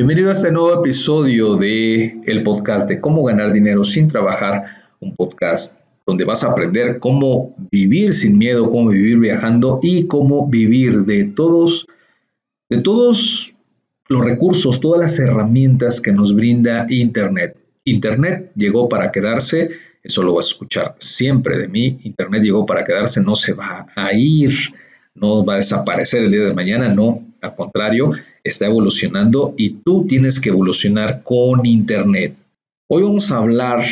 Bienvenido a este nuevo episodio de el podcast de cómo ganar dinero sin trabajar, un podcast donde vas a aprender cómo vivir sin miedo, cómo vivir viajando y cómo vivir de todos de todos los recursos, todas las herramientas que nos brinda internet. Internet llegó para quedarse, eso lo vas a escuchar siempre de mí. Internet llegó para quedarse, no se va a ir, no va a desaparecer el día de mañana, no, al contrario, está evolucionando y tú tienes que evolucionar con Internet. Hoy vamos a hablar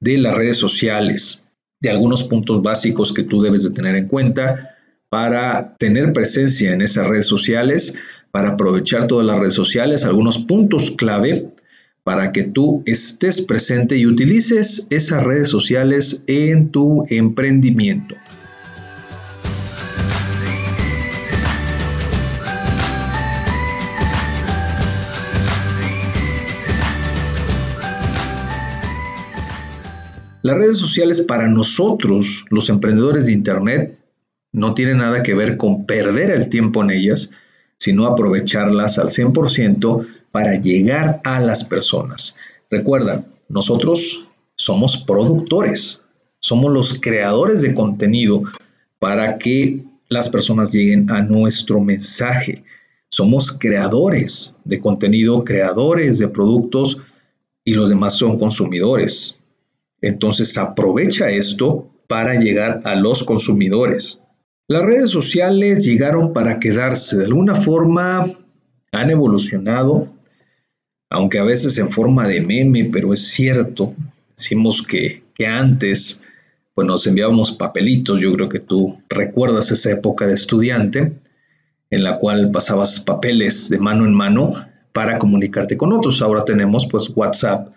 de las redes sociales, de algunos puntos básicos que tú debes de tener en cuenta para tener presencia en esas redes sociales, para aprovechar todas las redes sociales, algunos puntos clave para que tú estés presente y utilices esas redes sociales en tu emprendimiento. Las redes sociales para nosotros, los emprendedores de Internet, no tienen nada que ver con perder el tiempo en ellas, sino aprovecharlas al 100% para llegar a las personas. Recuerda, nosotros somos productores, somos los creadores de contenido para que las personas lleguen a nuestro mensaje. Somos creadores de contenido, creadores de productos y los demás son consumidores. Entonces aprovecha esto para llegar a los consumidores. Las redes sociales llegaron para quedarse. De alguna forma han evolucionado, aunque a veces en forma de meme, pero es cierto. Decimos que, que antes pues nos enviábamos papelitos. Yo creo que tú recuerdas esa época de estudiante en la cual pasabas papeles de mano en mano para comunicarte con otros. Ahora tenemos pues WhatsApp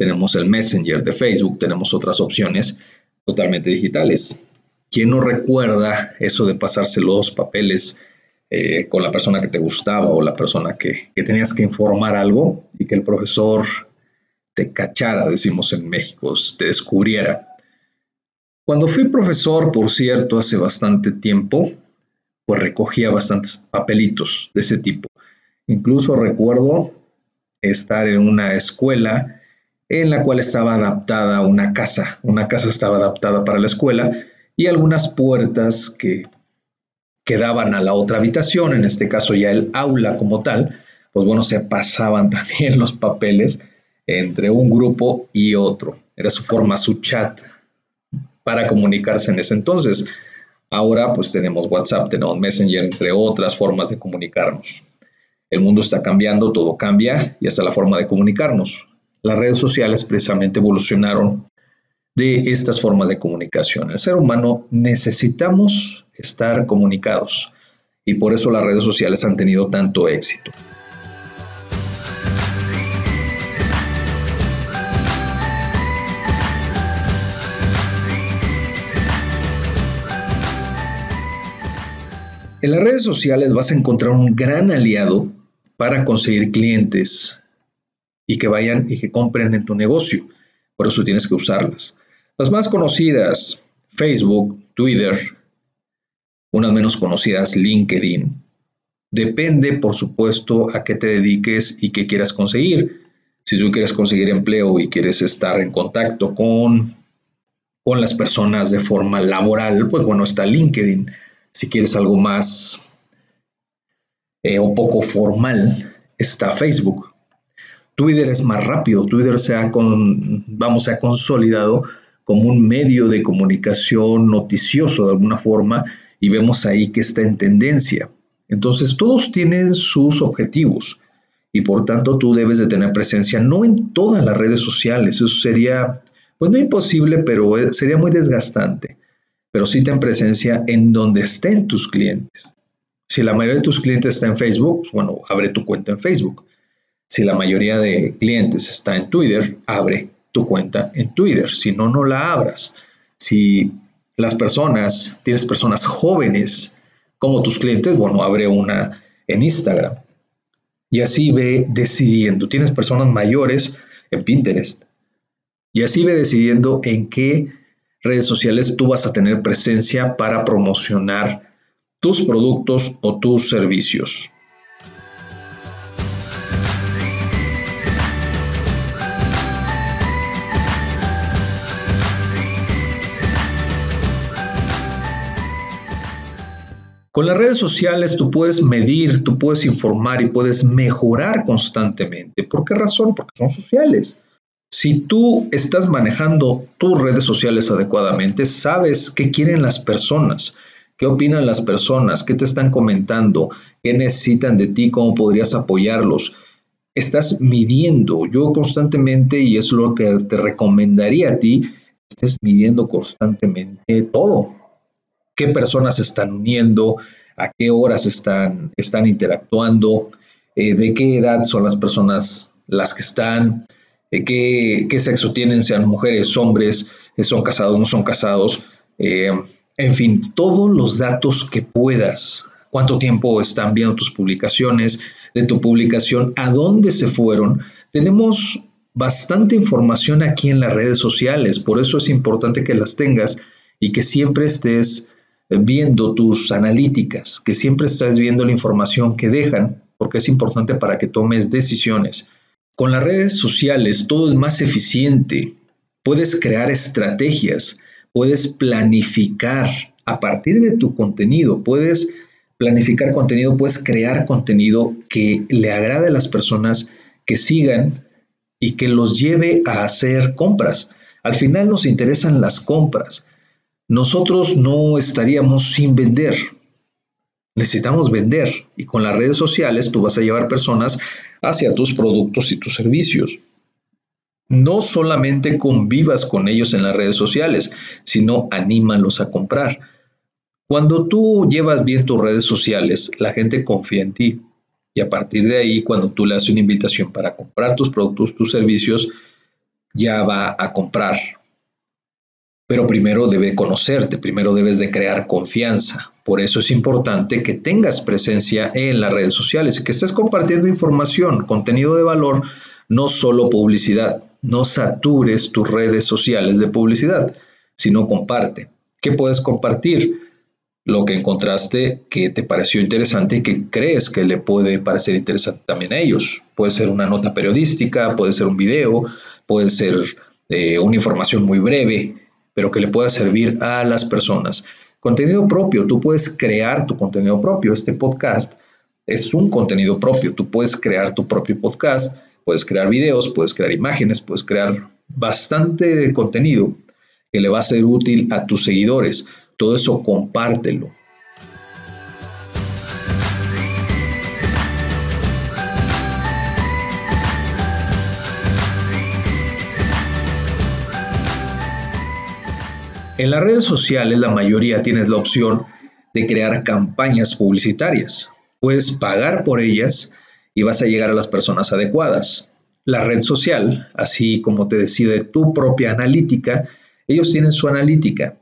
tenemos el Messenger de Facebook, tenemos otras opciones totalmente digitales. ¿Quién no recuerda eso de pasarse los papeles eh, con la persona que te gustaba o la persona que, que tenías que informar algo y que el profesor te cachara, decimos en México, te descubriera? Cuando fui profesor, por cierto, hace bastante tiempo, pues recogía bastantes papelitos de ese tipo. Incluso recuerdo estar en una escuela en la cual estaba adaptada una casa. Una casa estaba adaptada para la escuela y algunas puertas que, quedaban a la otra habitación, en este caso ya el aula como tal, pues bueno, se pasaban también los papeles entre un grupo y otro. Era su forma, su chat para comunicarse en ese entonces. Ahora pues tenemos WhatsApp, tenemos Messenger, entre otras formas de comunicarnos. El mundo está cambiando, todo cambia y hasta la forma de comunicarnos. Las redes sociales precisamente evolucionaron de estas formas de comunicación. El ser humano necesitamos estar comunicados y por eso las redes sociales han tenido tanto éxito. En las redes sociales vas a encontrar un gran aliado para conseguir clientes y que vayan y que compren en tu negocio. Por eso tienes que usarlas. Las más conocidas, Facebook, Twitter, unas menos conocidas, LinkedIn. Depende, por supuesto, a qué te dediques y qué quieras conseguir. Si tú quieres conseguir empleo y quieres estar en contacto con, con las personas de forma laboral, pues bueno, está LinkedIn. Si quieres algo más eh, un poco formal, está Facebook. Twitter es más rápido, Twitter se ha, vamos, consolidado como un medio de comunicación noticioso de alguna forma y vemos ahí que está en tendencia. Entonces todos tienen sus objetivos y por tanto tú debes de tener presencia no en todas las redes sociales, eso sería, pues no imposible, pero eh, sería muy desgastante, pero sí ten presencia en donde estén tus clientes. Si la mayoría de tus clientes está en Facebook, bueno, abre tu cuenta en Facebook. Si la mayoría de clientes está en Twitter, abre tu cuenta en Twitter. Si no, no la abras. Si las personas, tienes personas jóvenes como tus clientes, bueno, abre una en Instagram. Y así ve decidiendo. Tienes personas mayores en Pinterest. Y así ve decidiendo en qué redes sociales tú vas a tener presencia para promocionar tus productos o tus servicios. Con las redes sociales tú puedes medir, tú puedes informar y puedes mejorar constantemente. ¿Por qué razón? Porque son sociales. Si tú estás manejando tus redes sociales adecuadamente, sabes qué quieren las personas, qué opinan las personas, qué te están comentando, qué necesitan de ti, cómo podrías apoyarlos. Estás midiendo. Yo constantemente, y es lo que te recomendaría a ti, estés midiendo constantemente todo. ¿Qué personas se están uniendo? ¿A qué horas están, están interactuando? Eh, ¿De qué edad son las personas las que están? qué, sexo tienen, sean mujeres, hombres, eh, son casados, no son casados, eh, en fin, todos los datos que puedas, cuánto tiempo están viendo tus publicaciones, de tu publicación, a dónde se fueron. Tenemos bastante información aquí en las redes sociales, por eso es importante que las tengas y que siempre estés viendo tus analíticas, que siempre estés viendo la información que dejan, porque es importante para que tomes decisiones. Con las redes sociales todo es más eficiente. Puedes crear estrategias, puedes planificar a partir de tu contenido, puedes planificar contenido, puedes crear contenido que le agrade a las personas que sigan y que los lleve a hacer compras. Al final nos interesan las compras. Nosotros no estaríamos sin vender. Necesitamos vender y con las redes sociales tú vas a llevar personas hacia tus productos y tus servicios. No solamente convivas con ellos en las redes sociales, sino anímalos a comprar. Cuando tú llevas bien tus redes sociales, la gente confía en ti. Y a partir de ahí, cuando tú le haces una invitación para comprar tus productos, tus servicios, ya va a comprar. Pero primero debe conocerte, primero debes de crear confianza. Por eso es importante que tengas presencia en las redes sociales que estés compartiendo información, contenido de valor, no solo publicidad. No satures tus redes sociales de publicidad, sino comparte. ¿Qué puedes compartir? Lo que encontraste que te pareció interesante y que crees que le puede parecer interesante también a ellos. Puede ser una nota periodística, puede ser un video, puede ser eh, una información muy breve, pero que le pueda servir a las personas. Contenido propio, tú puedes crear tu contenido propio. Este podcast es un contenido propio. Tú puedes crear tu propio podcast, puedes crear videos, puedes crear imágenes, puedes crear bastante contenido que le va a ser útil a tus seguidores. Todo eso compártelo. En las redes sociales la mayoría tienes la opción de crear campañas publicitarias. Puedes pagar por ellas y vas a llegar a las personas adecuadas. La red social, así como te decide tu propia analítica, ellos tienen su analítica.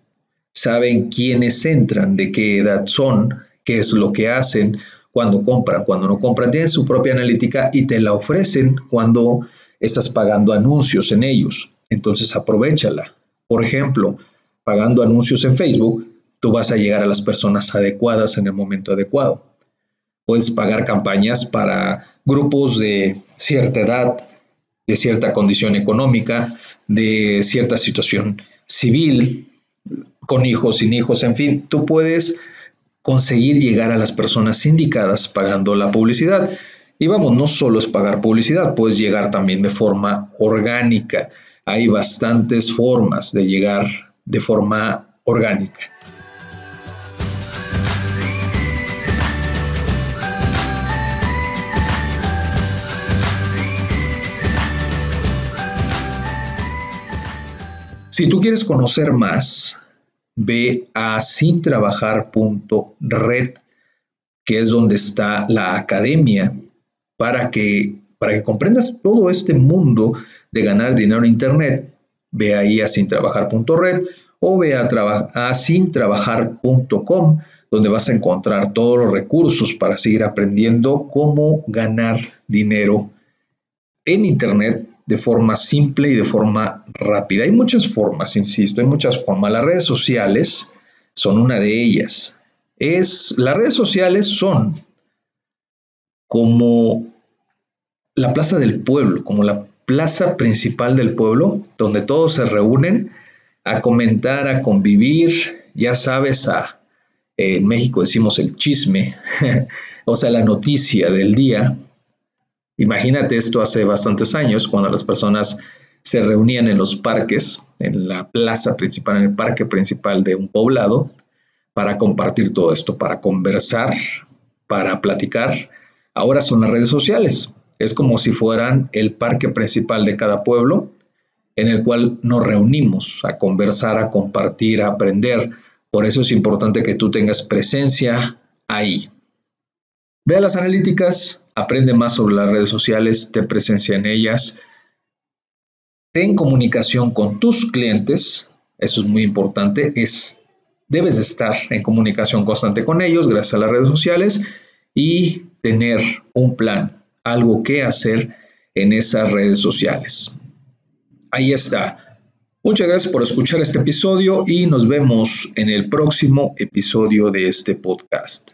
Saben quiénes entran, de qué edad son, qué es lo que hacen, cuando compran, cuando no compran. Tienen su propia analítica y te la ofrecen cuando estás pagando anuncios en ellos. Entonces aprovechala. Por ejemplo, pagando anuncios en Facebook, tú vas a llegar a las personas adecuadas en el momento adecuado. Puedes pagar campañas para grupos de cierta edad, de cierta condición económica, de cierta situación civil, con hijos, sin hijos, en fin, tú puedes conseguir llegar a las personas indicadas pagando la publicidad. Y vamos, no solo es pagar publicidad, puedes llegar también de forma orgánica. Hay bastantes formas de llegar de forma orgánica. Si tú quieres conocer más, ve a sintrabajar.red, que es donde está la academia, para que, para que comprendas todo este mundo de ganar dinero en Internet Ve ahí a sintrabajar.red o ve a, a sintrabajar.com donde vas a encontrar todos los recursos para seguir aprendiendo cómo ganar dinero en Internet de forma simple y de forma rápida. Hay muchas formas, insisto, hay muchas formas. Las redes sociales son una de ellas. Es, las redes sociales son como la plaza del pueblo, como la plaza principal del pueblo, donde todos se reúnen a comentar, a convivir, ya sabes, a en México decimos el chisme, o sea, la noticia del día. Imagínate esto hace bastantes años, cuando las personas se reunían en los parques, en la plaza principal, en el parque principal de un poblado, para compartir todo esto, para conversar, para platicar. Ahora son las redes sociales. Es como si fueran el parque principal de cada pueblo, en el cual nos reunimos a conversar, a compartir, a aprender. Por eso es importante que tú tengas presencia ahí. Ve a las analíticas, aprende más sobre las redes sociales, te presencia en ellas, ten comunicación con tus clientes, eso es muy importante, es, debes de estar en comunicación constante con ellos gracias a las redes sociales y tener un plan, algo que hacer en esas redes sociales. Ahí está. Muchas gracias por escuchar este episodio y nos vemos en el próximo episodio de este podcast.